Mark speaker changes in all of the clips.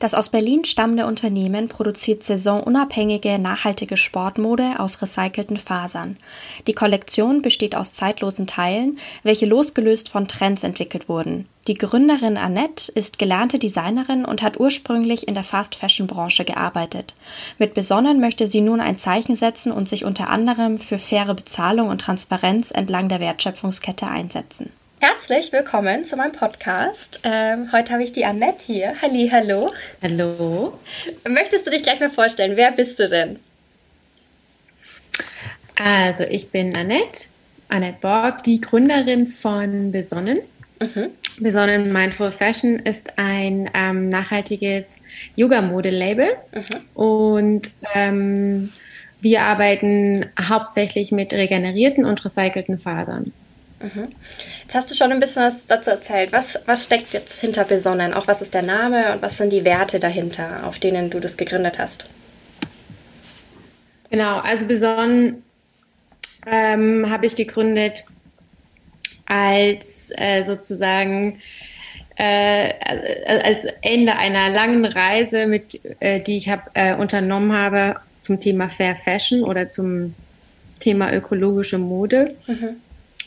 Speaker 1: Das aus Berlin stammende Unternehmen produziert saisonunabhängige, nachhaltige Sportmode aus recycelten Fasern. Die Kollektion besteht aus zeitlosen Teilen, welche losgelöst von Trends entwickelt wurden. Die Gründerin Annette ist gelernte Designerin und hat ursprünglich in der Fast-Fashion-Branche gearbeitet. Mit Besonnen möchte sie nun ein Zeichen setzen und sich unter anderem für faire Bezahlung und Transparenz entlang der Wertschöpfungskette einsetzen. Herzlich willkommen zu meinem Podcast. Ähm, heute habe ich die Annette hier. Halli, hallo.
Speaker 2: Hallo.
Speaker 1: Möchtest du dich gleich mal vorstellen? Wer bist du denn?
Speaker 2: Also, ich bin Annette, Annette Borg, die Gründerin von Besonnen. Mhm. Besonnen Mindful Fashion ist ein ähm, nachhaltiges Yoga-Mode-Label mhm. und ähm, wir arbeiten hauptsächlich mit regenerierten und recycelten Fasern.
Speaker 1: Mhm. Jetzt hast du schon ein bisschen was dazu erzählt. Was, was steckt jetzt hinter Besonnen? Auch was ist der Name und was sind die Werte dahinter, auf denen du das gegründet hast?
Speaker 2: Genau, also Besonnen ähm, habe ich gegründet als äh, sozusagen äh, als Ende einer langen Reise, mit, äh, die ich hab, äh, unternommen habe zum Thema Fair Fashion oder zum Thema ökologische Mode. Mhm.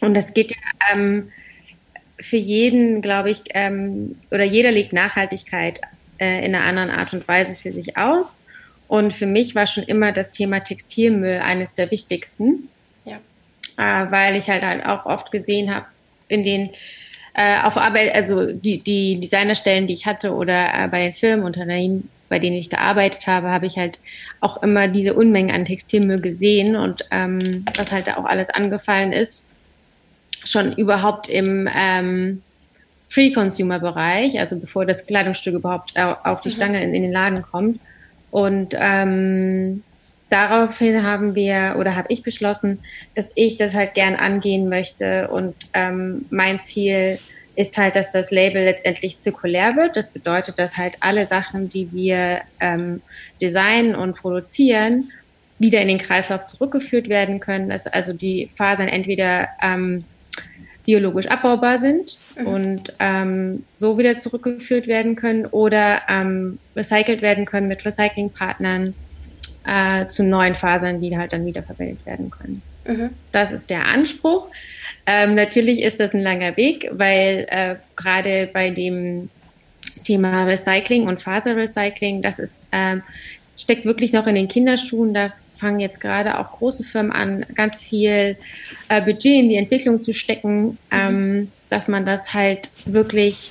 Speaker 2: Und das geht ja ähm, für jeden, glaube ich, ähm, oder jeder legt Nachhaltigkeit äh, in einer anderen Art und Weise für sich aus. Und für mich war schon immer das Thema Textilmüll eines der wichtigsten, ja. äh, weil ich halt, halt auch oft gesehen habe, in den äh, auf Arbeit, also die, die Designerstellen, die ich hatte oder äh, bei den Firmenunternehmen, bei denen ich gearbeitet habe, habe ich halt auch immer diese Unmengen an Textilmüll gesehen und ähm, was halt auch alles angefallen ist schon überhaupt im ähm, Free-Consumer-Bereich, also bevor das Kleidungsstück überhaupt auf die mhm. Stange in, in, den Laden kommt. Und ähm, daraufhin haben wir oder habe ich beschlossen, dass ich das halt gern angehen möchte. Und ähm, mein Ziel ist halt, dass das Label letztendlich zirkulär wird. Das bedeutet, dass halt alle Sachen, die wir ähm, designen und produzieren, wieder in den Kreislauf zurückgeführt werden können. Dass also die Fasern entweder ähm, biologisch abbaubar sind mhm. und ähm, so wieder zurückgeführt werden können oder ähm, recycelt werden können mit Recyclingpartnern äh, zu neuen Fasern, die halt dann wiederverwendet werden können. Mhm. Das ist der Anspruch. Ähm, natürlich ist das ein langer Weg, weil äh, gerade bei dem Thema Recycling und Faserrecycling, das ist, äh, steckt wirklich noch in den Kinderschuhen. Da fangen jetzt gerade auch große Firmen an, ganz viel äh, Budget in die Entwicklung zu stecken, mhm. ähm, dass man das halt wirklich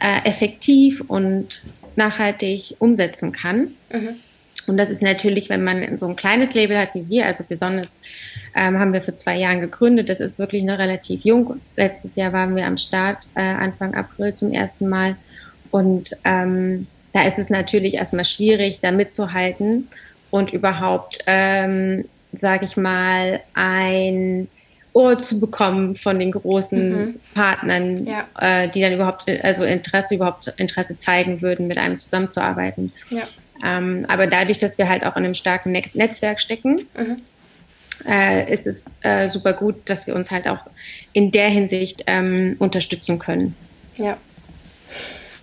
Speaker 2: äh, effektiv und nachhaltig umsetzen kann. Mhm. Und das ist natürlich, wenn man so ein kleines Label hat wie wir, also besonders ähm, haben wir vor zwei Jahren gegründet. Das ist wirklich noch relativ jung. Letztes Jahr waren wir am Start, äh, Anfang April zum ersten Mal. Und ähm, da ist es natürlich erstmal schwierig, da mitzuhalten und überhaupt, ähm, sage ich mal, ein Ohr zu bekommen von den großen mhm. Partnern, ja. äh, die dann überhaupt, also Interesse überhaupt Interesse zeigen würden, mit einem zusammenzuarbeiten. Ja. Ähm, aber dadurch, dass wir halt auch in einem starken Net Netzwerk stecken, mhm. äh, ist es äh, super gut, dass wir uns halt auch in der Hinsicht ähm, unterstützen können.
Speaker 1: Ja.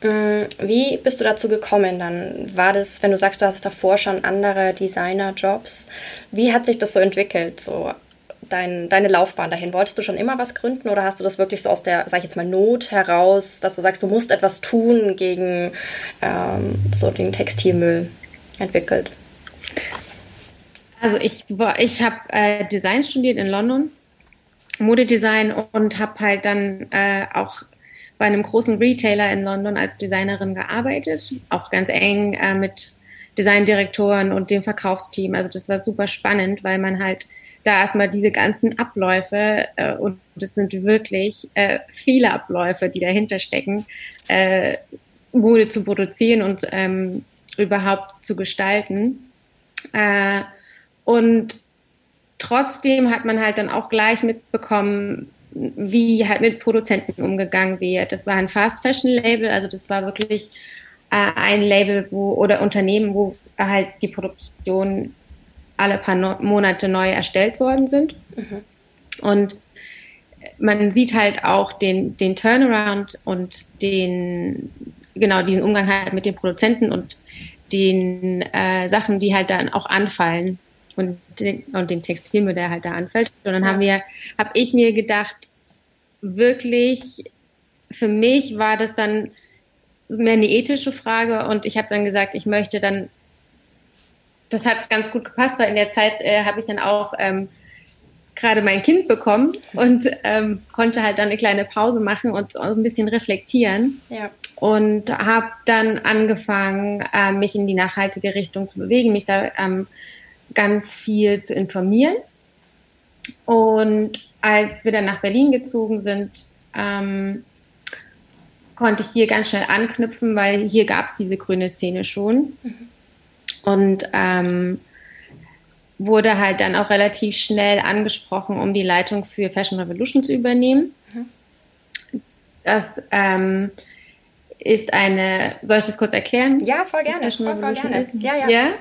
Speaker 1: Mm, wie bist du dazu gekommen? Dann war das, wenn du sagst, du hast davor schon andere Designer-Jobs. Wie hat sich das so entwickelt, so dein, deine Laufbahn dahin? Wolltest du schon immer was gründen oder hast du das wirklich so aus der, sag ich jetzt mal, Not heraus, dass du sagst, du musst etwas tun gegen ähm, so den Textilmüll entwickelt?
Speaker 2: Also ich, ich habe äh, Design studiert in London, Modedesign und habe halt dann äh, auch bei einem großen Retailer in London als Designerin gearbeitet, auch ganz eng äh, mit Designdirektoren und dem Verkaufsteam. Also das war super spannend, weil man halt da erstmal diese ganzen Abläufe, äh, und das sind wirklich äh, viele Abläufe, die dahinter stecken, äh, Mode zu produzieren und ähm, überhaupt zu gestalten. Äh, und trotzdem hat man halt dann auch gleich mitbekommen, wie halt mit Produzenten umgegangen wird. Das war ein Fast Fashion Label, also das war wirklich äh, ein Label, wo oder Unternehmen, wo halt die Produktion alle paar no Monate neu erstellt worden sind. Mhm. Und man sieht halt auch den, den Turnaround und den, genau, diesen Umgang halt mit den Produzenten und den äh, Sachen, die halt dann auch anfallen und den, und den Textilmüll, der halt da anfällt. Und dann ja. haben wir, habe ich mir gedacht, wirklich, für mich war das dann mehr eine ethische Frage und ich habe dann gesagt, ich möchte dann, das hat ganz gut gepasst, weil in der Zeit äh, habe ich dann auch ähm, gerade mein Kind bekommen und ähm, konnte halt dann eine kleine Pause machen und ein bisschen reflektieren. Ja. Und habe dann angefangen, äh, mich in die nachhaltige Richtung zu bewegen, mich da ähm, ganz viel zu informieren. Und als wir dann nach Berlin gezogen sind, ähm, konnte ich hier ganz schnell anknüpfen, weil hier gab es diese grüne Szene schon. Mhm. Und ähm, wurde halt dann auch relativ schnell angesprochen, um die Leitung für Fashion Revolution zu übernehmen. Mhm. Das ähm, ist eine, soll ich das kurz erklären?
Speaker 1: Ja, voll gerne. Fashion voll, Revolution voll
Speaker 2: gerne. Ja, ja. ja?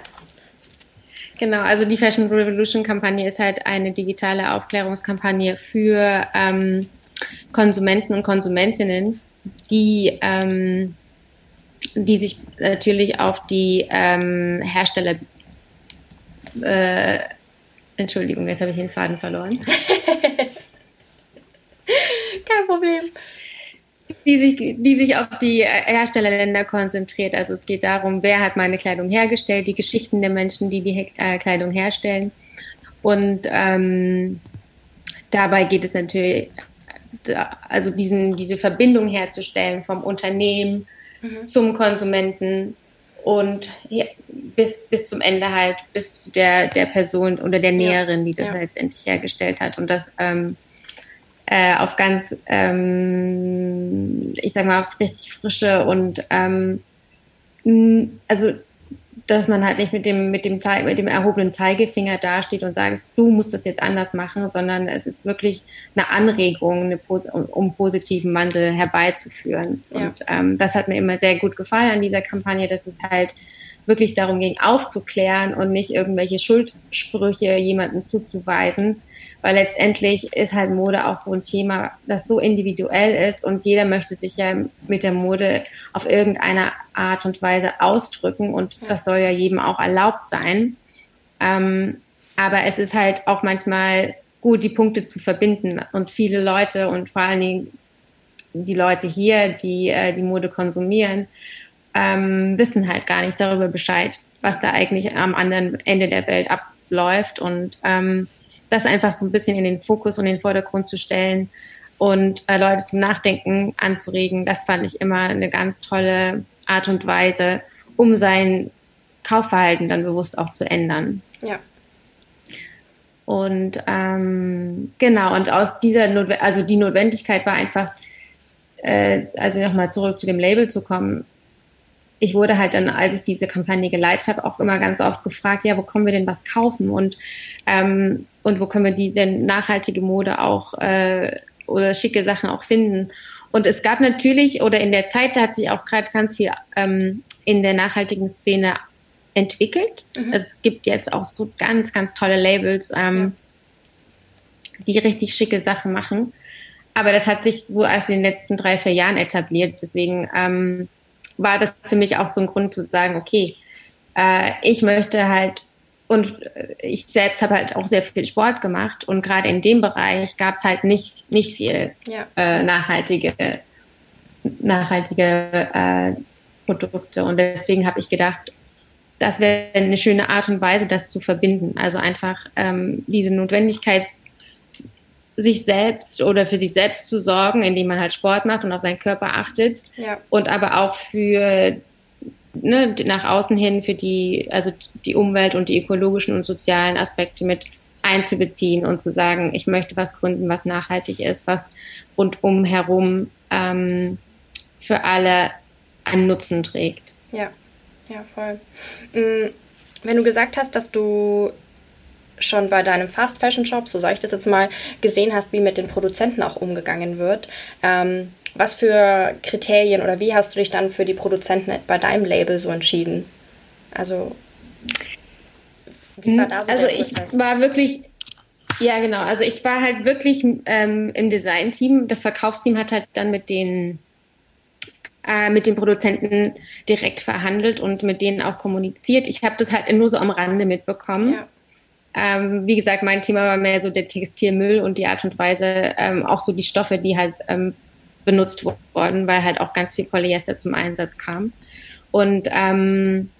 Speaker 2: Genau, also die Fashion Revolution Kampagne ist halt eine digitale Aufklärungskampagne für ähm, Konsumenten und Konsumentinnen, die, ähm, die sich natürlich auf die ähm, Hersteller äh, Entschuldigung, jetzt habe ich den Faden verloren.
Speaker 1: Kein Problem.
Speaker 2: Die sich, die sich auf die Herstellerländer konzentriert. Also es geht darum, wer hat meine Kleidung hergestellt, die Geschichten der Menschen, die die äh, Kleidung herstellen. Und ähm, dabei geht es natürlich, also diesen, diese Verbindung herzustellen vom Unternehmen mhm. zum Konsumenten und bis, bis zum Ende halt, bis zu der, der Person oder der Näherin, die das ja. letztendlich hergestellt hat. Und das ähm, äh, auf ganz, ähm, ich sag mal, richtig frische und ähm, also dass man halt nicht mit dem, mit dem, Zei mit dem erhobenen Zeigefinger dasteht und sagt, du musst das jetzt anders machen, sondern es ist wirklich eine Anregung, eine, um positiven Wandel herbeizuführen. Ja. Und ähm, das hat mir immer sehr gut gefallen an dieser Kampagne, dass es halt wirklich darum ging, aufzuklären und nicht irgendwelche Schuldsprüche jemandem zuzuweisen, weil letztendlich ist halt Mode auch so ein Thema, das so individuell ist und jeder möchte sich ja mit der Mode auf irgendeine Art und Weise ausdrücken und das soll ja jedem auch erlaubt sein. Ähm, aber es ist halt auch manchmal gut, die Punkte zu verbinden und viele Leute und vor allen Dingen die Leute hier, die äh, die Mode konsumieren, ähm, wissen halt gar nicht darüber Bescheid, was da eigentlich am anderen Ende der Welt abläuft und ähm, das einfach so ein bisschen in den Fokus und in den Vordergrund zu stellen und äh, Leute zum Nachdenken anzuregen, das fand ich immer eine ganz tolle Art und Weise, um sein Kaufverhalten dann bewusst auch zu ändern.
Speaker 1: Ja.
Speaker 2: Und ähm, genau, und aus dieser, Not also die Notwendigkeit war einfach, äh, also nochmal zurück zu dem Label zu kommen, ich wurde halt dann, als ich diese Kampagne geleitet habe, auch immer ganz oft gefragt, ja, wo können wir denn was kaufen und, ähm, und wo können wir die denn nachhaltige Mode auch äh, oder schicke Sachen auch finden. Und es gab natürlich, oder in der Zeit, da hat sich auch gerade ganz viel ähm, in der nachhaltigen Szene entwickelt. Mhm. Also es gibt jetzt auch so ganz, ganz tolle Labels, ähm, ja. die richtig schicke Sachen machen. Aber das hat sich so erst in den letzten drei, vier Jahren etabliert. Deswegen ähm, war das für mich auch so ein Grund zu sagen, okay, äh, ich möchte halt und ich selbst habe halt auch sehr viel Sport gemacht und gerade in dem Bereich gab es halt nicht, nicht viel ja. äh, nachhaltige, nachhaltige äh, Produkte. Und deswegen habe ich gedacht, das wäre eine schöne Art und Weise, das zu verbinden. Also einfach ähm, diese Notwendigkeit, sich selbst oder für sich selbst zu sorgen, indem man halt Sport macht und auf seinen Körper achtet. Ja. Und aber auch für ne, nach außen hin für die, also die Umwelt und die ökologischen und sozialen Aspekte mit einzubeziehen und zu sagen, ich möchte was gründen, was nachhaltig ist, was rundum herum ähm, für alle einen Nutzen trägt.
Speaker 1: Ja. Ja, voll. Mm, wenn du gesagt hast, dass du schon bei deinem Fast Fashion Shop, so sage ich das jetzt mal, gesehen hast, wie mit den Produzenten auch umgegangen wird. Ähm, was für Kriterien oder wie hast du dich dann für die Produzenten bei deinem Label so entschieden? Also,
Speaker 2: wie war da so Also, ich war wirklich, ja, genau. Also, ich war halt wirklich ähm, im Design-Team. Das Verkaufsteam hat halt dann mit den äh, mit den Produzenten direkt verhandelt und mit denen auch kommuniziert. Ich habe das halt nur so am Rande mitbekommen. Ja. Ähm, wie gesagt, mein Thema war mehr so der Textilmüll und die Art und Weise, ähm, auch so die Stoffe, die halt ähm, benutzt wurden, weil halt auch ganz viel Polyester zum Einsatz kam. Und ähm,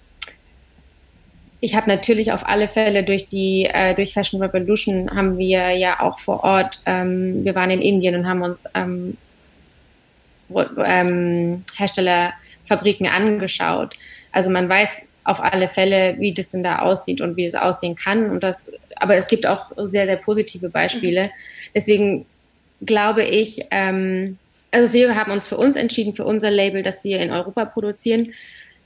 Speaker 2: ich habe natürlich auf alle Fälle durch die äh, durch Fashion Revolution haben wir ja auch vor Ort, ähm, wir waren in Indien und haben uns ähm, ähm, Herstellerfabriken angeschaut. Also man weiß auf alle Fälle, wie das denn da aussieht und wie es aussehen kann. Und das, aber es gibt auch sehr, sehr positive Beispiele. Deswegen glaube ich, ähm, also wir haben uns für uns entschieden, für unser Label, dass wir in Europa produzieren.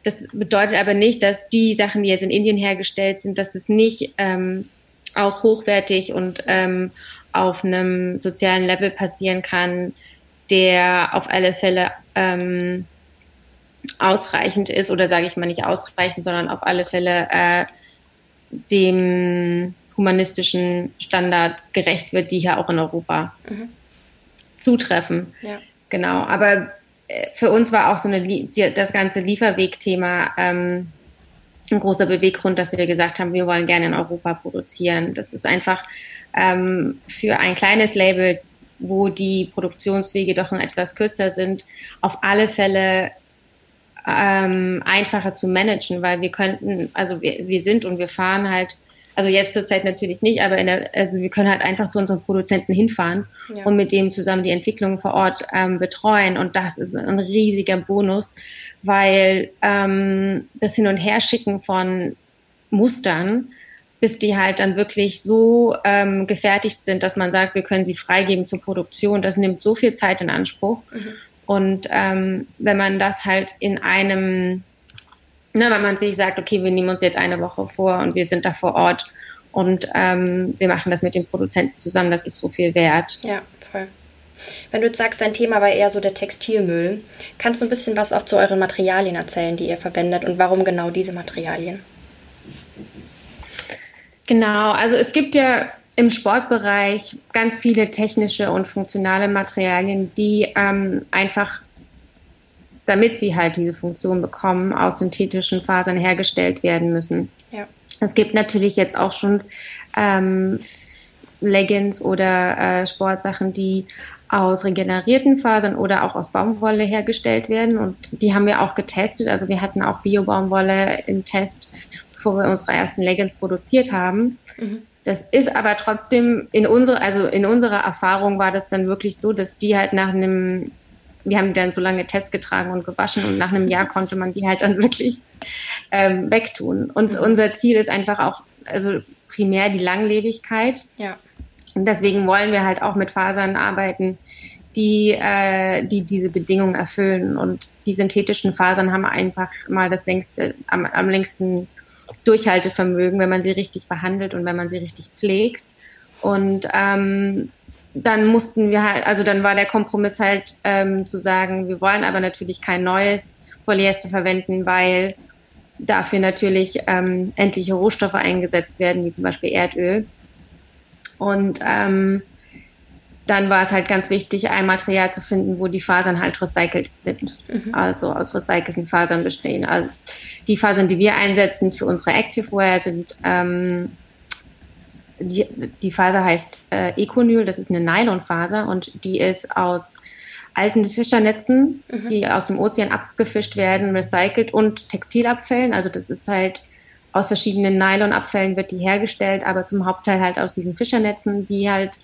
Speaker 2: Das bedeutet aber nicht, dass die Sachen, die jetzt in Indien hergestellt sind, dass es nicht ähm, auch hochwertig und ähm, auf einem sozialen Level passieren kann, der auf alle Fälle ähm, ausreichend ist oder sage ich mal nicht ausreichend, sondern auf alle Fälle äh, dem humanistischen Standard gerecht wird, die hier auch in Europa mhm. zutreffen. Ja. Genau, aber äh, für uns war auch so eine, die, das ganze Lieferwegthema ähm, ein großer Beweggrund, dass wir gesagt haben, wir wollen gerne in Europa produzieren. Das ist einfach ähm, für ein kleines Label, wo die Produktionswege doch etwas kürzer sind, auf alle Fälle ähm, einfacher zu managen, weil wir könnten, also wir, wir sind und wir fahren halt, also jetzt zurzeit natürlich nicht, aber in der, also wir können halt einfach zu unseren Produzenten hinfahren ja. und mit dem zusammen die Entwicklung vor Ort ähm, betreuen und das ist ein riesiger Bonus, weil ähm, das Hin- und Herschicken von Mustern bis die halt dann wirklich so ähm, gefertigt sind, dass man sagt, wir können sie freigeben zur Produktion. Das nimmt so viel Zeit in Anspruch. Mhm. Und ähm, wenn man das halt in einem, ne, wenn man sich sagt, okay, wir nehmen uns jetzt eine Woche vor und wir sind da vor Ort und ähm, wir machen das mit den Produzenten zusammen, das ist so viel wert.
Speaker 1: Ja, voll. Wenn du jetzt sagst, dein Thema war eher so der Textilmüll, kannst du ein bisschen was auch zu euren Materialien erzählen, die ihr verwendet und warum genau diese Materialien?
Speaker 2: Genau, also es gibt ja im Sportbereich ganz viele technische und funktionale Materialien, die ähm, einfach, damit sie halt diese Funktion bekommen, aus synthetischen Fasern hergestellt werden müssen. Ja. Es gibt natürlich jetzt auch schon ähm, Leggings oder äh, Sportsachen, die aus regenerierten Fasern oder auch aus Baumwolle hergestellt werden. Und die haben wir auch getestet. Also wir hatten auch Bio-Baumwolle im Test, bevor wir unsere ersten Leggings produziert haben. Mhm. Das ist aber trotzdem in unserer, also in unserer Erfahrung war das dann wirklich so, dass die halt nach einem, wir haben die dann so lange Test getragen und gewaschen und nach einem Jahr konnte man die halt dann wirklich ähm, wegtun. Und mhm. unser Ziel ist einfach auch, also primär die Langlebigkeit. Ja. Und deswegen wollen wir halt auch mit Fasern arbeiten, die, äh, die diese Bedingungen erfüllen. Und die synthetischen Fasern haben einfach mal das längste, am, am längsten Durchhaltevermögen, wenn man sie richtig behandelt und wenn man sie richtig pflegt. Und ähm, dann mussten wir halt, also dann war der Kompromiss halt ähm, zu sagen, wir wollen aber natürlich kein neues Polyester verwenden, weil dafür natürlich ähm, endliche Rohstoffe eingesetzt werden, wie zum Beispiel Erdöl. Und ähm, dann war es halt ganz wichtig, ein Material zu finden, wo die Fasern halt recycelt sind, mhm. also aus recycelten Fasern bestehen. Also die Fasern, die wir einsetzen für unsere Activewear, sind ähm, die, die Faser heißt äh, Econyl, das ist eine Nylonfaser und die ist aus alten Fischernetzen, mhm. die aus dem Ozean abgefischt werden, recycelt und Textilabfällen. Also das ist halt aus verschiedenen Nylonabfällen wird die hergestellt, aber zum Hauptteil halt aus diesen Fischernetzen, die halt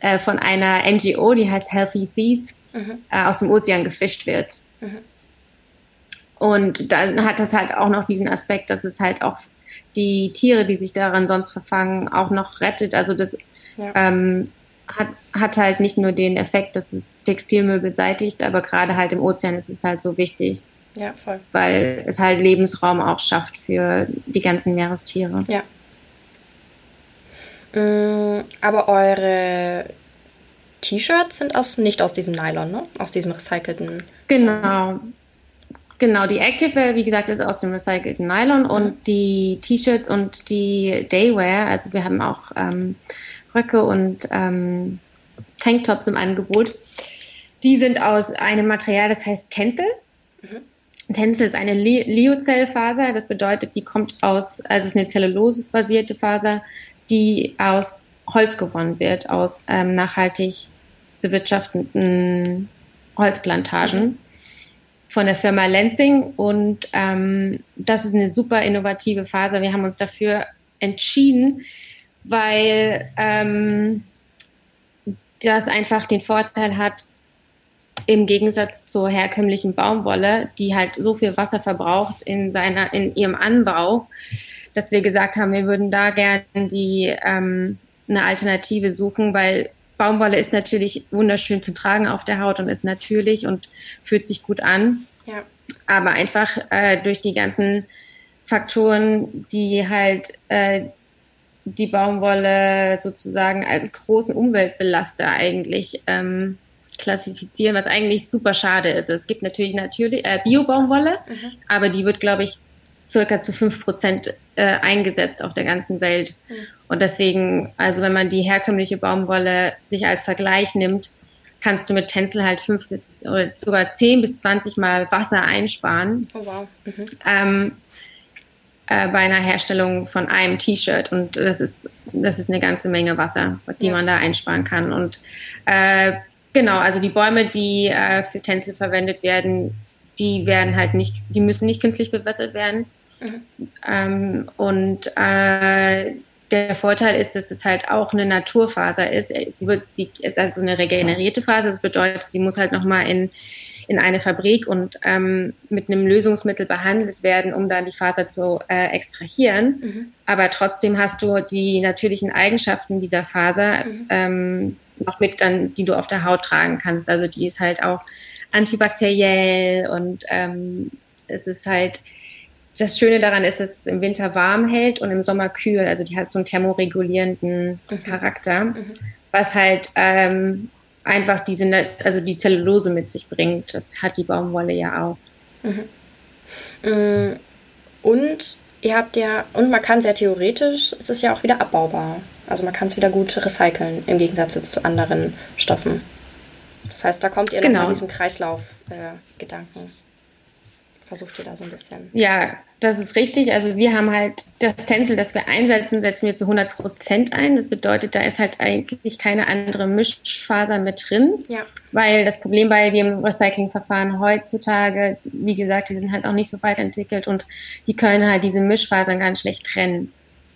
Speaker 2: äh, von einer NGO, die heißt Healthy Seas, mhm. äh, aus dem Ozean gefischt wird. Mhm. Und dann hat das halt auch noch diesen Aspekt, dass es halt auch die Tiere, die sich daran sonst verfangen, auch noch rettet. Also das ja. ähm, hat, hat halt nicht nur den Effekt, dass es Textilmüll beseitigt, aber gerade halt im Ozean ist es halt so wichtig.
Speaker 1: Ja, voll.
Speaker 2: Weil es halt Lebensraum auch schafft für die ganzen Meerestiere.
Speaker 1: Ja. Mm, aber eure T-Shirts sind aus, nicht aus diesem Nylon, ne? Aus diesem recycelten.
Speaker 2: Genau. Genau, die Activewear, wie gesagt, ist aus dem recycelten Nylon mhm. und die T-Shirts und die Daywear, also wir haben auch ähm, Röcke und ähm, Tanktops im Angebot, die sind aus einem Material, das heißt Tencel. Mhm. Tencel ist eine Lyocell-Faser, das bedeutet, die kommt aus, also es ist eine zellulose-basierte Faser, die aus Holz gewonnen wird, aus ähm, nachhaltig bewirtschafteten Holzplantagen mhm. Von der Firma Lenzing. Und ähm, das ist eine super innovative Faser. Wir haben uns dafür entschieden, weil ähm, das einfach den Vorteil hat, im Gegensatz zur herkömmlichen Baumwolle, die halt so viel Wasser verbraucht in seiner, in ihrem Anbau, dass wir gesagt haben, wir würden da gerne ähm, eine Alternative suchen, weil Baumwolle ist natürlich wunderschön zu tragen auf der Haut und ist natürlich und fühlt sich gut an. Ja. Aber einfach äh, durch die ganzen Faktoren, die halt äh, die Baumwolle sozusagen als großen Umweltbelaster eigentlich ähm, klassifizieren, was eigentlich super schade ist. Es gibt natürlich natürlich äh, Bio-Baumwolle, mhm. aber die wird, glaube ich, circa zu fünf Prozent äh, eingesetzt auf der ganzen Welt. Mhm. Und deswegen, also wenn man die herkömmliche Baumwolle sich als Vergleich nimmt, kannst du mit Tencel halt fünf bis oder sogar zehn bis zwanzig Mal Wasser einsparen. Oh wow. Mhm. Ähm, äh, bei einer Herstellung von einem T-Shirt. Und das ist, das ist eine ganze Menge Wasser, die ja. man da einsparen kann. Und äh, genau, also die Bäume, die äh, für Tencel verwendet werden, die werden halt nicht, die müssen nicht künstlich bewässert werden. Mhm. Ähm, und äh, der Vorteil ist, dass es halt auch eine Naturfaser ist. Sie wird, die ist also eine regenerierte Faser. Das bedeutet, sie muss halt nochmal in, in eine Fabrik und ähm, mit einem Lösungsmittel behandelt werden, um dann die Faser zu äh, extrahieren. Mhm. Aber trotzdem hast du die natürlichen Eigenschaften dieser Faser mhm. ähm, noch mit dann, die du auf der Haut tragen kannst. Also die ist halt auch antibakteriell und ähm, es ist halt das Schöne daran ist, dass es im Winter warm hält und im Sommer kühl. Also die hat so einen thermoregulierenden mhm. Charakter, mhm. was halt ähm, einfach diese, also die Zellulose mit sich bringt. Das hat die Baumwolle ja auch.
Speaker 1: Mhm. Mm, und ihr habt ja, und man kann sehr theoretisch, es ist ja auch wieder abbaubar. Also man kann es wieder gut recyceln, im Gegensatz jetzt zu anderen Stoffen. Das heißt, da kommt ihr genau. diesem Kreislauf-Gedanken. Äh, versucht ihr da so ein bisschen.
Speaker 2: Ja, das ist richtig. Also wir haben halt das Tencel, das wir einsetzen, setzen wir zu 100 Prozent ein. Das bedeutet, da ist halt eigentlich keine andere Mischfaser mit drin. Ja. Weil das Problem bei dem Recyclingverfahren heutzutage, wie gesagt, die sind halt auch nicht so weit entwickelt und die können halt diese Mischfasern ganz schlecht trennen.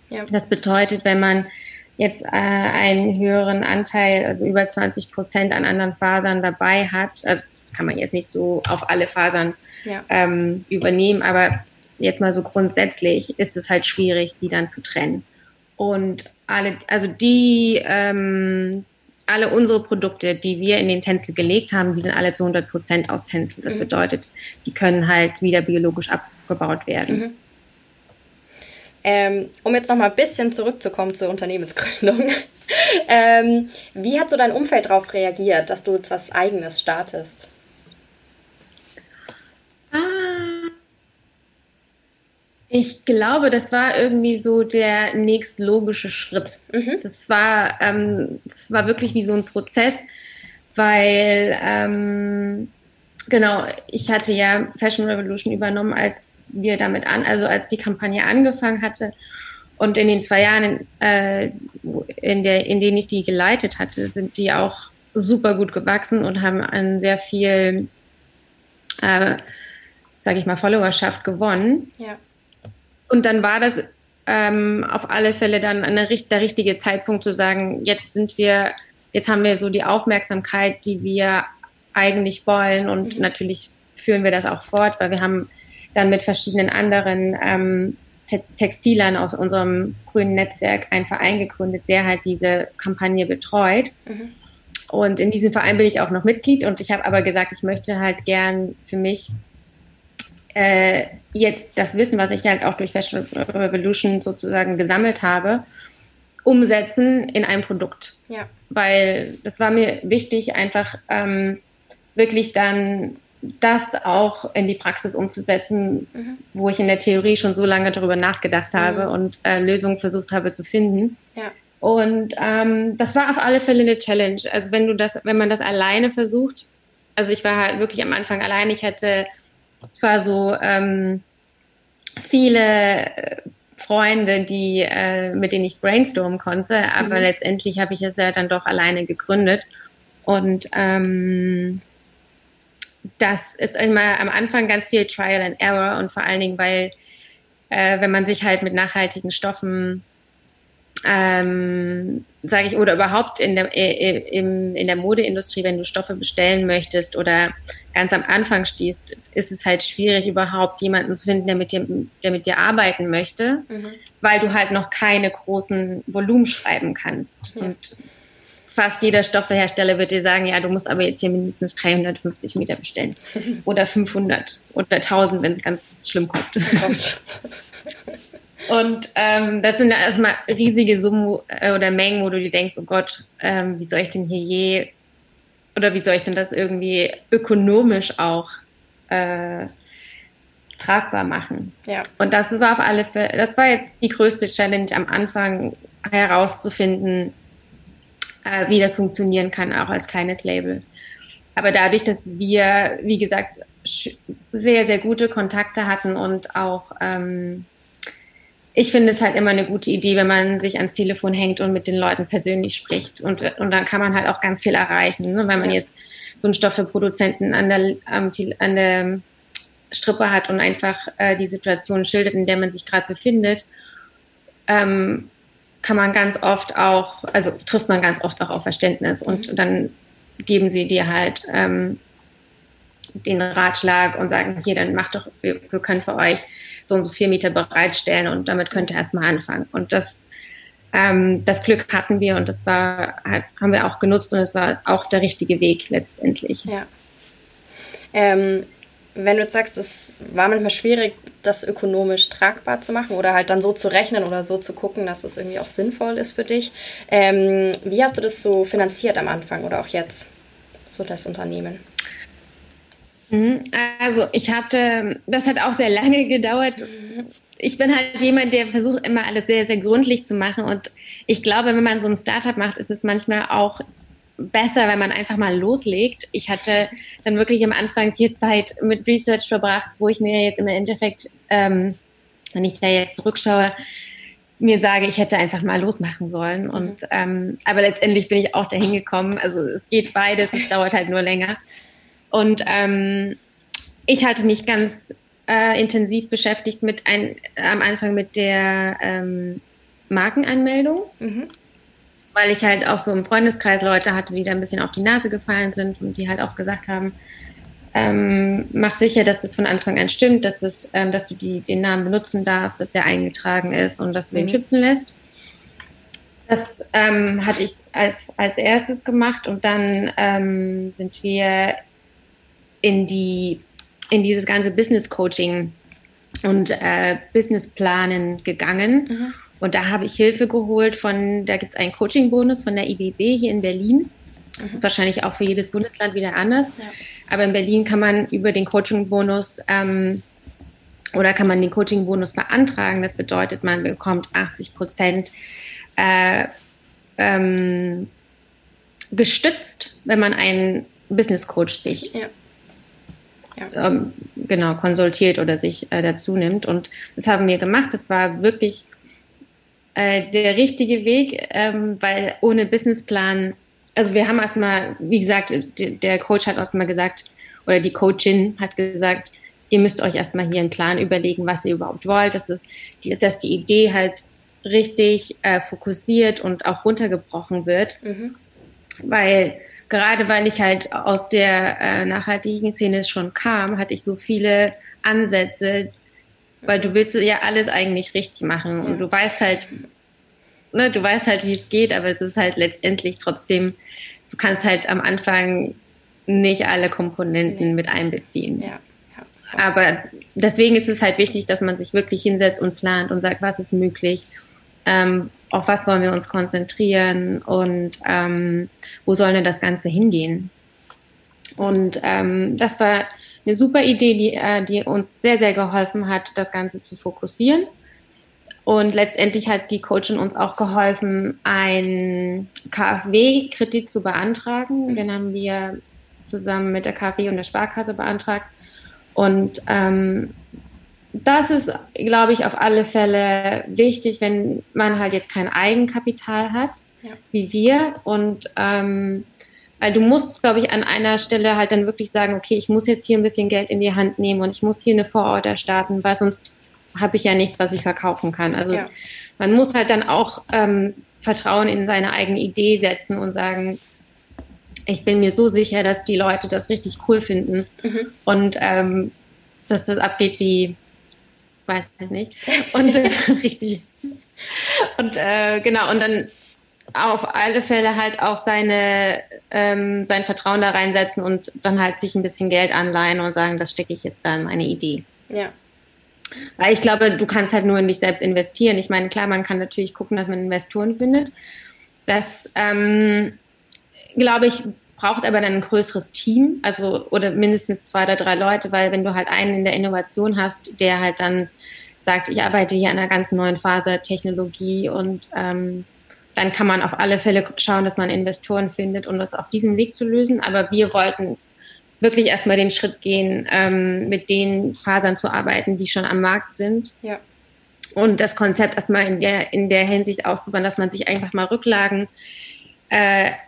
Speaker 2: Ja. Das bedeutet, wenn man jetzt äh, einen höheren Anteil, also über 20 Prozent an anderen Fasern dabei hat, also das kann man jetzt nicht so auf alle Fasern ja. ähm, übernehmen. Aber jetzt mal so grundsätzlich ist es halt schwierig, die dann zu trennen. Und alle, also die, ähm, alle unsere Produkte, die wir in den Tänzel gelegt haben, die sind alle zu 100 Prozent aus Tänzel. Das mhm. bedeutet, die können halt wieder biologisch abgebaut werden. Mhm.
Speaker 1: Ähm, um jetzt noch mal ein bisschen zurückzukommen zur Unternehmensgründung. ähm, wie hat so dein Umfeld darauf reagiert, dass du jetzt was Eigenes startest?
Speaker 2: Ich glaube, das war irgendwie so der nächstlogische Schritt. Mhm. Das war, ähm, das war wirklich wie so ein Prozess, weil ähm, genau, ich hatte ja Fashion Revolution übernommen, als wir damit an, also als die Kampagne angefangen hatte. Und in den zwei Jahren, äh, in, der, in denen ich die geleitet hatte, sind die auch super gut gewachsen und haben an sehr viel äh, sage ich mal, Followerschaft gewonnen. Ja. Und dann war das ähm, auf alle Fälle dann eine, der richtige Zeitpunkt zu sagen, jetzt sind wir, jetzt haben wir so die Aufmerksamkeit, die wir eigentlich wollen und mhm. natürlich führen wir das auch fort, weil wir haben dann mit verschiedenen anderen ähm, Textilern aus unserem grünen Netzwerk einen Verein gegründet, der halt diese Kampagne betreut. Mhm. Und in diesem Verein bin ich auch noch Mitglied und ich habe aber gesagt, ich möchte halt gern für mich äh, jetzt das Wissen, was ich halt auch durch Fashion Revolution sozusagen gesammelt habe, umsetzen in ein Produkt. Ja. Weil das war mir wichtig, einfach ähm, wirklich dann das auch in die Praxis umzusetzen, mhm. wo ich in der Theorie schon so lange darüber nachgedacht habe mhm. und äh, Lösungen versucht habe zu finden. Ja. Und ähm, das war auf alle Fälle eine Challenge. Also wenn du das, wenn man das alleine versucht, also ich war halt wirklich am Anfang alleine. Ich hatte zwar so ähm, viele äh, Freunde, die äh, mit denen ich brainstormen konnte, aber mhm. letztendlich habe ich es ja dann doch alleine gegründet. Und ähm, das ist immer am Anfang ganz viel Trial and Error und vor allen Dingen, weil äh, wenn man sich halt mit nachhaltigen Stoffen ähm, sage ich, oder überhaupt in der, äh, äh, im, in der Modeindustrie, wenn du Stoffe bestellen möchtest oder ganz am Anfang stehst, ist es halt schwierig, überhaupt jemanden zu finden, der mit dir, der mit dir arbeiten möchte, mhm. weil du halt noch keine großen Volumen schreiben kannst. Ja. Und fast jeder Stoffehersteller wird dir sagen, ja, du musst aber jetzt hier mindestens 350 Meter bestellen. oder 500 oder 1000, wenn es ganz schlimm kommt. Und ähm, das sind erstmal riesige Summen äh, oder Mengen, wo du dir denkst, oh Gott, ähm, wie soll ich denn hier je oder wie soll ich denn das irgendwie ökonomisch auch äh, tragbar machen? Ja. Und das war auf alle Fälle, das war jetzt die größte Challenge am Anfang herauszufinden, äh, wie das funktionieren kann, auch als kleines Label. Aber dadurch, dass wir, wie gesagt, sehr, sehr gute Kontakte hatten und auch ähm, ich finde es halt immer eine gute Idee, wenn man sich ans Telefon hängt und mit den Leuten persönlich spricht. Und, und dann kann man halt auch ganz viel erreichen. Ne? Wenn man ja. jetzt so einen Stoffeproduzenten an der, an der Strippe hat und einfach äh, die Situation schildert, in der man sich gerade befindet, ähm, kann man ganz oft auch, also trifft man ganz oft auch auf Verständnis und mhm. dann geben sie dir halt ähm, den Ratschlag und sagen, hier, dann macht doch, wir, wir können für euch so und so vier Meter bereitstellen und damit könnt ihr erstmal anfangen. Und das, ähm, das Glück hatten wir und das war, haben wir auch genutzt und es war auch der richtige Weg letztendlich.
Speaker 1: Ja. Ähm, wenn du jetzt sagst, es war manchmal schwierig, das ökonomisch tragbar zu machen oder halt dann so zu rechnen oder so zu gucken, dass es irgendwie auch sinnvoll ist für dich. Ähm, wie hast du das so finanziert am Anfang oder auch jetzt, so das Unternehmen?
Speaker 2: Mhm. Also ich hatte, das hat auch sehr lange gedauert. Ich bin halt jemand, der versucht immer alles sehr, sehr gründlich zu machen. Und ich glaube, wenn man so ein Startup macht, ist es manchmal auch besser, wenn man einfach mal loslegt. Ich hatte dann wirklich am Anfang viel Zeit mit Research verbracht, wo ich mir jetzt im Endeffekt, ähm, wenn ich da jetzt zurückschaue, mir sage, ich hätte einfach mal losmachen sollen. Und ähm, aber letztendlich bin ich auch dahin gekommen. Also es geht beides, es dauert halt nur länger. Und ähm, ich hatte mich ganz äh, intensiv beschäftigt mit ein, am Anfang mit der ähm, Markenanmeldung, mhm. weil ich halt auch so im Freundeskreis Leute hatte, die da ein bisschen auf die Nase gefallen sind und die halt auch gesagt haben, ähm, mach sicher, dass das von Anfang an stimmt, dass, es, ähm, dass du die, den Namen benutzen darfst, dass der eingetragen ist und dass du mhm. den schützen lässt. Das ähm, hatte ich als, als erstes gemacht und dann ähm, sind wir in die in dieses ganze Business Coaching und äh, Business Planen gegangen. Mhm. Und da habe ich Hilfe geholt von, da gibt es einen Coaching-Bonus von der IBB hier in Berlin. Das ist wahrscheinlich auch für jedes Bundesland wieder anders. Ja. Aber in Berlin kann man über den Coaching-Bonus ähm, oder kann man den Coaching-Bonus beantragen. Das bedeutet, man bekommt 80 Prozent äh, ähm, gestützt, wenn man einen Business Coach sich ja ja. ähm, genau konsultiert oder sich äh, dazu nimmt. Und das haben wir gemacht. Das war wirklich äh, der richtige Weg, ähm, weil ohne Businessplan, also wir haben erstmal, wie gesagt, der Coach hat erstmal gesagt, oder die Coachin hat gesagt, ihr müsst euch erstmal hier einen Plan überlegen, was ihr überhaupt wollt, dass, das, die, dass die Idee halt richtig äh, fokussiert und auch runtergebrochen wird. Mhm. Weil gerade weil ich halt aus der äh, nachhaltigen Szene schon kam, hatte ich so viele Ansätze, weil du willst ja alles eigentlich richtig machen und du weißt halt, ne, du weißt halt, wie es geht, aber es ist halt letztendlich trotzdem, du kannst halt am Anfang nicht alle Komponenten mit einbeziehen.
Speaker 1: Ja.
Speaker 2: aber deswegen ist es halt wichtig, dass man sich wirklich hinsetzt und plant und sagt, was ist möglich, ähm, auf was wollen wir uns konzentrieren und ähm, wo soll denn das Ganze hingehen. Und ähm, das war eine super Idee, die, äh, die uns sehr, sehr geholfen hat, das Ganze zu fokussieren. Und letztendlich hat die Coachin uns auch geholfen, einen KfW-Kredit zu beantragen. Den haben wir zusammen mit der KfW und der Sparkasse beantragt. Und ähm, das ist, glaube ich, auf alle Fälle wichtig, wenn man halt jetzt kein Eigenkapital hat, ja. wie wir. Und ähm, weil du musst, glaube ich, an einer Stelle halt dann wirklich sagen, okay, ich muss jetzt hier ein bisschen Geld in die Hand nehmen und ich muss hier eine Vororder starten, weil sonst habe ich ja nichts, was ich verkaufen kann. Also ja. man muss halt dann auch ähm, Vertrauen in seine eigene Idee setzen und sagen, ich bin mir so sicher, dass die Leute das richtig cool finden mhm. und ähm, dass das abgeht wie, weiß ich nicht, und äh, richtig. Und äh, genau, und dann auf alle Fälle halt auch seine, ähm, sein Vertrauen da reinsetzen und dann halt sich ein bisschen Geld anleihen und sagen, das stecke ich jetzt da in meine Idee.
Speaker 1: Ja.
Speaker 2: Weil ich glaube, du kannst halt nur in dich selbst investieren. Ich meine, klar, man kann natürlich gucken, dass man Investoren findet. Das, ähm, glaube ich, braucht aber dann ein größeres Team, also oder mindestens zwei oder drei Leute, weil wenn du halt einen in der Innovation hast, der halt dann sagt, ich arbeite hier an einer ganz neuen Phase Technologie und ähm, dann kann man auf alle Fälle schauen, dass man Investoren findet, um das auf diesem Weg zu lösen. Aber wir wollten wirklich erstmal den Schritt gehen, ähm, mit den Fasern zu arbeiten, die schon am Markt sind.
Speaker 1: Ja.
Speaker 2: Und das Konzept erstmal in der, in der Hinsicht auszubauen, dass man sich einfach mal Rücklagen äh,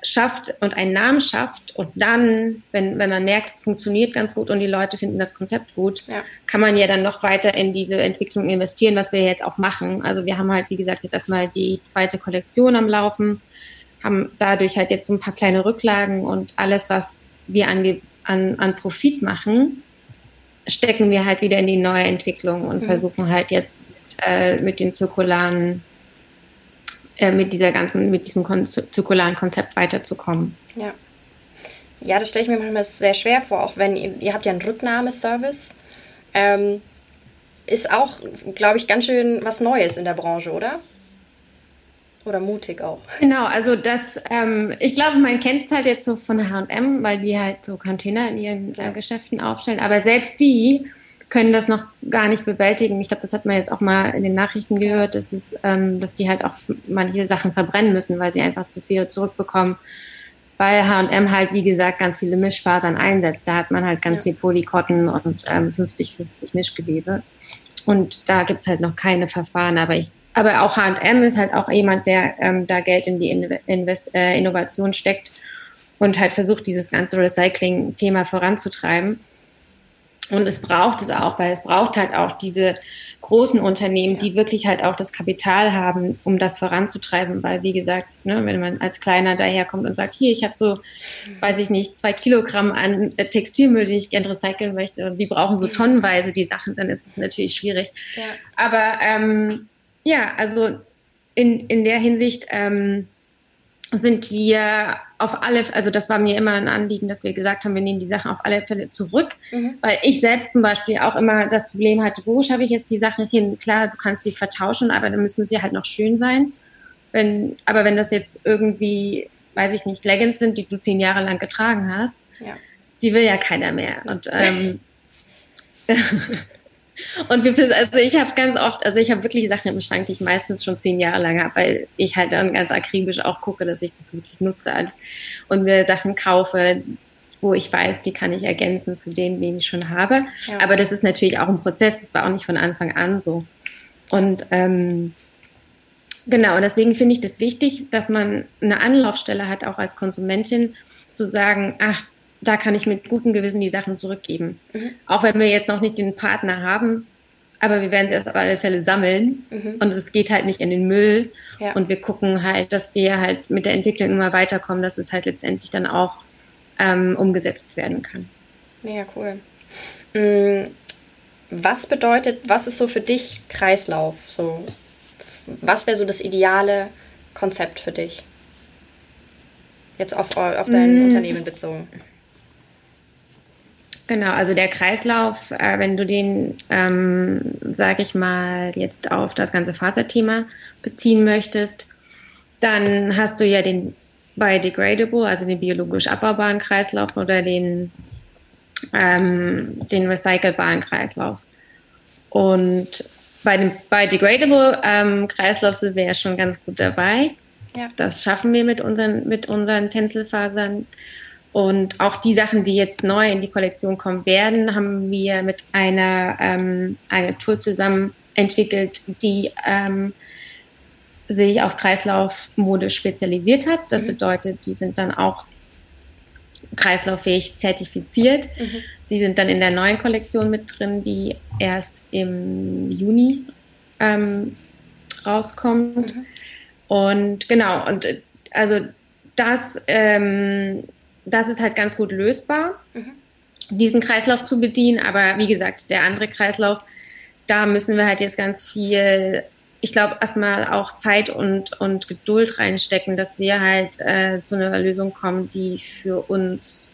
Speaker 2: schafft und einen Namen schafft und dann, wenn, wenn man merkt, es funktioniert ganz gut und die Leute finden das Konzept gut, ja. kann man ja dann noch weiter in diese Entwicklung investieren, was wir jetzt auch machen. Also wir haben halt, wie gesagt, jetzt erstmal die zweite Kollektion am Laufen, haben dadurch halt jetzt so ein paar kleine Rücklagen und alles, was wir an, an, an Profit machen, stecken wir halt wieder in die neue Entwicklung und mhm. versuchen halt jetzt äh, mit den zirkularen äh, mit dieser ganzen, mit diesem kon zirkularen Konzept weiterzukommen.
Speaker 1: Ja. Ja, das stelle ich mir manchmal sehr schwer vor, auch wenn ihr, ihr habt ja einen Rücknahmeservice. Ähm, ist auch, glaube ich, ganz schön was Neues in der Branche, oder? Oder mutig auch.
Speaker 2: Genau, also das, ähm, ich glaube, man kennt es halt jetzt so von HM, weil die halt so Container in ihren äh, Geschäften aufstellen. Aber selbst die können das noch gar nicht bewältigen. Ich glaube, das hat man jetzt auch mal in den Nachrichten gehört, dass, es, ähm, dass sie halt auch manche Sachen verbrennen müssen, weil sie einfach zu viel zurückbekommen. Weil H&M halt, wie gesagt, ganz viele Mischfasern einsetzt. Da hat man halt ganz ja. viel Polycotton und ähm, 50-50 Mischgewebe. Und da gibt's halt noch keine Verfahren. Aber ich, aber auch H&M ist halt auch jemand, der ähm, da Geld in die Invest äh, Innovation steckt und halt versucht, dieses ganze Recycling-Thema voranzutreiben. Und es braucht es auch, weil es braucht halt auch diese großen Unternehmen, die wirklich halt auch das Kapital haben, um das voranzutreiben. Weil, wie gesagt, ne, wenn man als Kleiner daherkommt und sagt, hier, ich habe so, weiß ich nicht, zwei Kilogramm an äh, Textilmüll, die ich gerne recyceln möchte, und die brauchen so tonnenweise die Sachen, dann ist es natürlich schwierig. Ja. Aber ähm, ja, also in, in der Hinsicht ähm, sind wir auf alle, also das war mir immer ein Anliegen, dass wir gesagt haben, wir nehmen die Sachen auf alle Fälle zurück, mhm. weil ich selbst zum Beispiel auch immer das Problem hatte, wo schaffe ich jetzt die Sachen hin? Klar, du kannst die vertauschen, aber dann müssen sie halt noch schön sein. Wenn, aber wenn das jetzt irgendwie, weiß ich nicht, Leggings sind, die du zehn Jahre lang getragen hast, ja. die will ja keiner mehr. Und ähm, Und wir, also ich habe ganz oft, also ich habe wirklich Sachen im Schrank, die ich meistens schon zehn Jahre lang habe, weil ich halt dann ganz akribisch auch gucke, dass ich das wirklich nutze alles. Und mir Sachen kaufe, wo ich weiß, die kann ich ergänzen zu denen, die ich schon habe. Ja. Aber das ist natürlich auch ein Prozess, das war auch nicht von Anfang an so. Und ähm, genau, deswegen finde ich das wichtig, dass man eine Anlaufstelle hat, auch als Konsumentin, zu sagen, ach, da kann ich mit gutem Gewissen die Sachen zurückgeben. Mhm. Auch wenn wir jetzt noch nicht den Partner haben, aber wir werden sie auf alle Fälle sammeln mhm. und es geht halt nicht in den Müll ja. und wir gucken halt, dass wir halt mit der Entwicklung immer weiterkommen, dass es halt letztendlich dann auch ähm, umgesetzt werden kann.
Speaker 1: Mega cool. Mm, was bedeutet, was ist so für dich Kreislauf? So, was wäre so das ideale Konzept für dich? Jetzt auf, auf dein mm. Unternehmen bezogen.
Speaker 2: Genau, also der Kreislauf, äh, wenn du den, ähm, sage ich mal, jetzt auf das ganze Faserthema beziehen möchtest, dann hast du ja den biodegradable, also den biologisch abbaubaren Kreislauf oder den, ähm, den recycelbaren Kreislauf. Und bei dem biodegradable ähm, Kreislauf sind wir ja schon ganz gut dabei. Ja. Das schaffen wir mit unseren, mit unseren Tänzelfasern. Und auch die Sachen, die jetzt neu in die Kollektion kommen werden, haben wir mit einer ähm, Agentur zusammen entwickelt, die ähm, sich auf Kreislaufmode spezialisiert hat. Das mhm. bedeutet, die sind dann auch kreislauffähig zertifiziert. Mhm. Die sind dann in der neuen Kollektion mit drin, die erst im Juni ähm, rauskommt. Mhm. Und genau, und also das, ähm, das ist halt ganz gut lösbar, mhm. diesen Kreislauf zu bedienen. Aber wie gesagt, der andere Kreislauf, da müssen wir halt jetzt ganz viel ich glaube, erstmal auch Zeit und, und Geduld reinstecken, dass wir halt äh, zu einer Lösung kommen, die für uns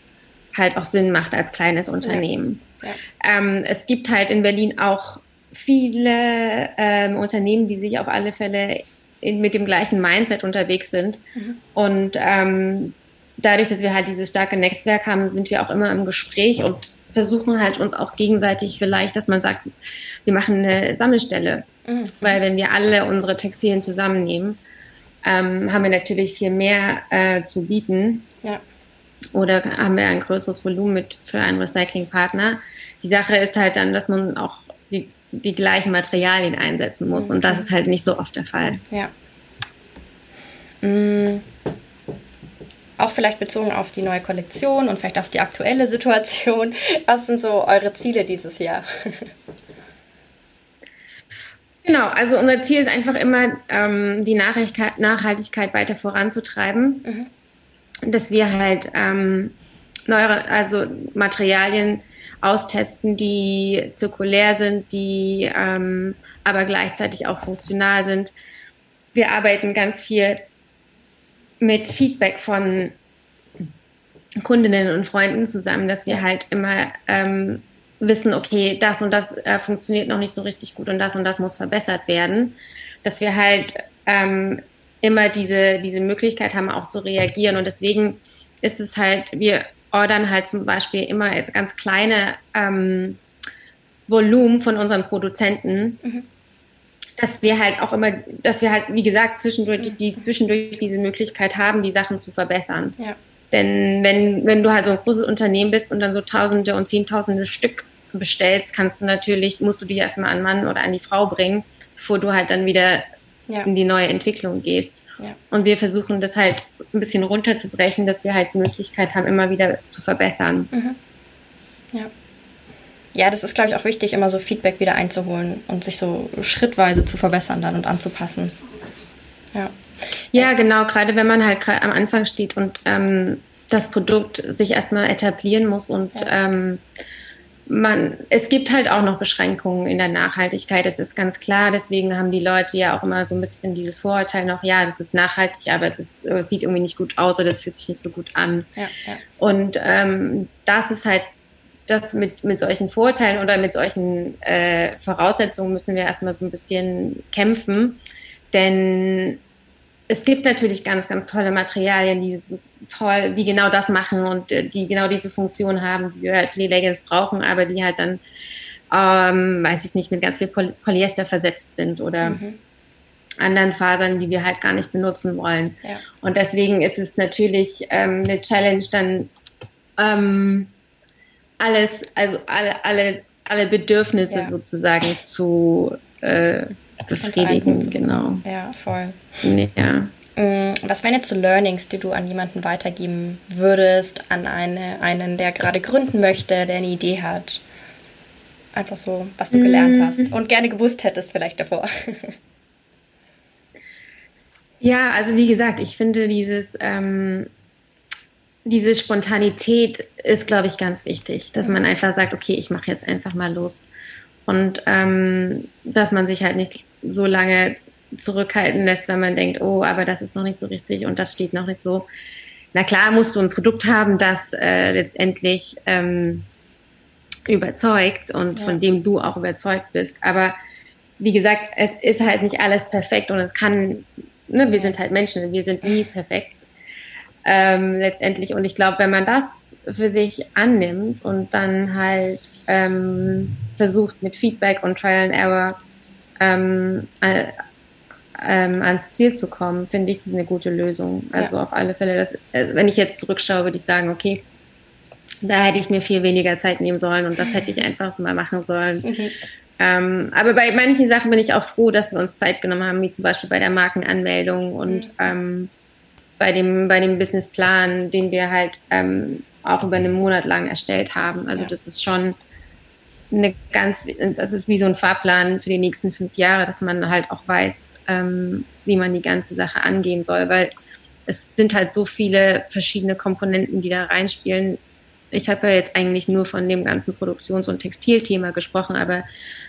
Speaker 2: halt auch Sinn macht als kleines Unternehmen. Ja. Ja. Ähm, es gibt halt in Berlin auch viele ähm, Unternehmen, die sich auf alle Fälle in, mit dem gleichen Mindset unterwegs sind. Mhm. Und ähm, dadurch, dass wir halt dieses starke Netzwerk haben, sind wir auch immer im Gespräch und versuchen halt uns auch gegenseitig vielleicht, dass man sagt, wir machen eine Sammelstelle. Mhm. Weil wenn wir alle unsere Textilien zusammennehmen, ähm, haben wir natürlich viel mehr äh, zu bieten. Ja. Oder haben wir ein größeres Volumen mit für einen Recyclingpartner. Die Sache ist halt dann, dass man auch die, die gleichen Materialien einsetzen muss. Mhm. Und das ist halt nicht so oft der Fall.
Speaker 1: Ja. Mhm. Auch vielleicht bezogen auf die neue Kollektion und vielleicht auf die aktuelle Situation. Was sind so eure Ziele dieses Jahr?
Speaker 2: Genau, also unser Ziel ist einfach immer, ähm, die Nachhaltigkeit, Nachhaltigkeit weiter voranzutreiben, mhm. dass wir halt ähm, neue, also Materialien austesten, die zirkulär sind, die ähm, aber gleichzeitig auch funktional sind. Wir arbeiten ganz viel mit Feedback von Kundinnen und Freunden zusammen, dass wir halt immer ähm, wissen, okay, das und das äh, funktioniert noch nicht so richtig gut und das und das muss verbessert werden, dass wir halt ähm, immer diese, diese Möglichkeit haben, auch zu reagieren. Und deswegen ist es halt, wir ordern halt zum Beispiel immer jetzt ganz kleine ähm, Volumen von unseren Produzenten, mhm. Dass wir halt auch immer, dass wir halt, wie gesagt, zwischendurch, mhm. die zwischendurch diese Möglichkeit haben, die Sachen zu verbessern. Ja. Denn wenn, wenn du halt so ein großes Unternehmen bist und dann so Tausende und Zehntausende Stück bestellst, kannst du natürlich, musst du die erstmal an Mann oder an die Frau bringen, bevor du halt dann wieder ja. in die neue Entwicklung gehst. Ja. Und wir versuchen das halt ein bisschen runterzubrechen, dass wir halt die Möglichkeit haben, immer wieder zu verbessern.
Speaker 1: Mhm. Ja. Ja, das ist, glaube ich, auch wichtig, immer so Feedback wieder einzuholen und sich so schrittweise zu verbessern dann und anzupassen.
Speaker 2: Ja. Ja, genau, gerade wenn man halt am Anfang steht und ähm, das Produkt sich erstmal etablieren muss und ja. ähm, man, es gibt halt auch noch Beschränkungen in der Nachhaltigkeit, das ist ganz klar. Deswegen haben die Leute ja auch immer so ein bisschen dieses Vorurteil noch, ja, das ist nachhaltig, aber das, das sieht irgendwie nicht gut aus oder das fühlt sich nicht so gut an. Ja, ja. Und ähm, das ist halt, das mit, mit solchen Vorurteilen oder mit solchen äh, Voraussetzungen müssen wir erstmal so ein bisschen kämpfen. Denn es gibt natürlich ganz, ganz tolle Materialien, die so toll, die genau das machen und äh, die genau diese Funktion haben, die wir halt für die Leggings brauchen, aber die halt dann, ähm, weiß ich nicht, mit ganz viel Poly Polyester versetzt sind oder mhm. anderen Fasern, die wir halt gar nicht benutzen wollen. Ja. Und deswegen ist es natürlich ähm, eine Challenge, dann ähm, alles, also alle, alle, alle Bedürfnisse ja. sozusagen zu äh, befriedigen, genau.
Speaker 1: Ja, voll. Ja. Mm, was wären jetzt so Learnings, die du an jemanden weitergeben würdest, an eine, einen, der gerade gründen möchte, der eine Idee hat? Einfach so, was du gelernt hast mm. und gerne gewusst hättest vielleicht davor.
Speaker 2: Ja, also wie gesagt, ich finde dieses, ähm, diese Spontanität ist, glaube ich, ganz wichtig, dass man einfach sagt, okay, ich mache jetzt einfach mal los. Und ähm, dass man sich halt nicht so lange zurückhalten lässt, wenn man denkt, oh, aber das ist noch nicht so richtig und das steht noch nicht so. Na klar, musst du ein Produkt haben, das äh, letztendlich ähm, überzeugt und ja. von dem du auch überzeugt bist. Aber wie gesagt, es ist halt nicht alles perfekt und es kann, ne, wir sind halt Menschen, wir sind nie perfekt ähm, letztendlich. Und ich glaube, wenn man das für sich annimmt und dann halt ähm, versucht mit Feedback und Trial and Error ähm, äh, ähm, ans Ziel zu kommen, finde ich, das ist eine gute Lösung. Also ja. auf alle Fälle, das, äh, wenn ich jetzt zurückschaue, würde ich sagen, okay, da hätte ich mir viel weniger Zeit nehmen sollen und das hätte ich einfach mal machen sollen. Mhm. Ähm, aber bei manchen Sachen bin ich auch froh, dass wir uns Zeit genommen haben, wie zum Beispiel bei der Markenanmeldung und mhm. ähm, bei dem, bei dem Businessplan, den wir halt ähm, auch über einen Monat lang erstellt haben. Also ja. das ist schon eine ganz, das ist wie so ein Fahrplan für die nächsten fünf Jahre, dass man halt auch weiß, ähm, wie man die ganze Sache angehen soll, weil es sind halt so viele verschiedene Komponenten, die da reinspielen. Ich habe ja jetzt eigentlich nur von dem ganzen Produktions- und Textilthema gesprochen, aber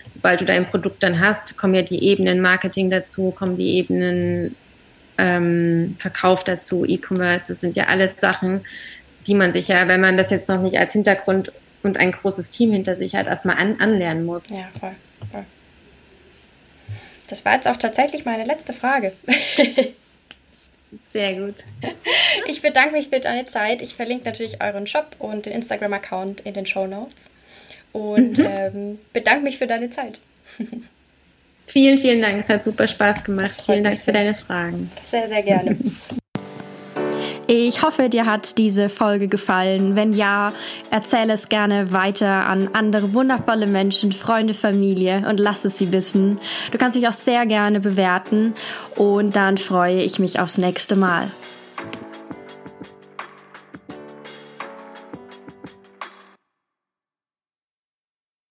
Speaker 2: sobald du dein Produkt dann hast, kommen ja die Ebenen Marketing dazu, kommen die Ebenen ähm, Verkauf dazu, E-Commerce. Das sind ja alles Sachen, die man sich ja, wenn man das jetzt noch nicht als Hintergrund und ein großes Team hinter sich hat, erstmal an, anlernen muss.
Speaker 1: Ja, voll, voll. Das war jetzt auch tatsächlich meine letzte Frage.
Speaker 2: Sehr gut.
Speaker 1: Ich bedanke mich für deine Zeit. Ich verlinke natürlich euren Shop und den Instagram-Account in den Show Notes. Und mhm. ähm, bedanke mich für deine Zeit.
Speaker 2: Vielen, vielen Dank. Es hat super Spaß gemacht. Vielen Dank für deine Fragen.
Speaker 1: Sehr, sehr gerne. Ich hoffe, dir hat diese Folge gefallen. Wenn ja, erzähle es gerne weiter an andere wundervolle Menschen, Freunde, Familie und lass es sie wissen. Du kannst mich auch sehr gerne bewerten und dann freue ich mich aufs nächste Mal.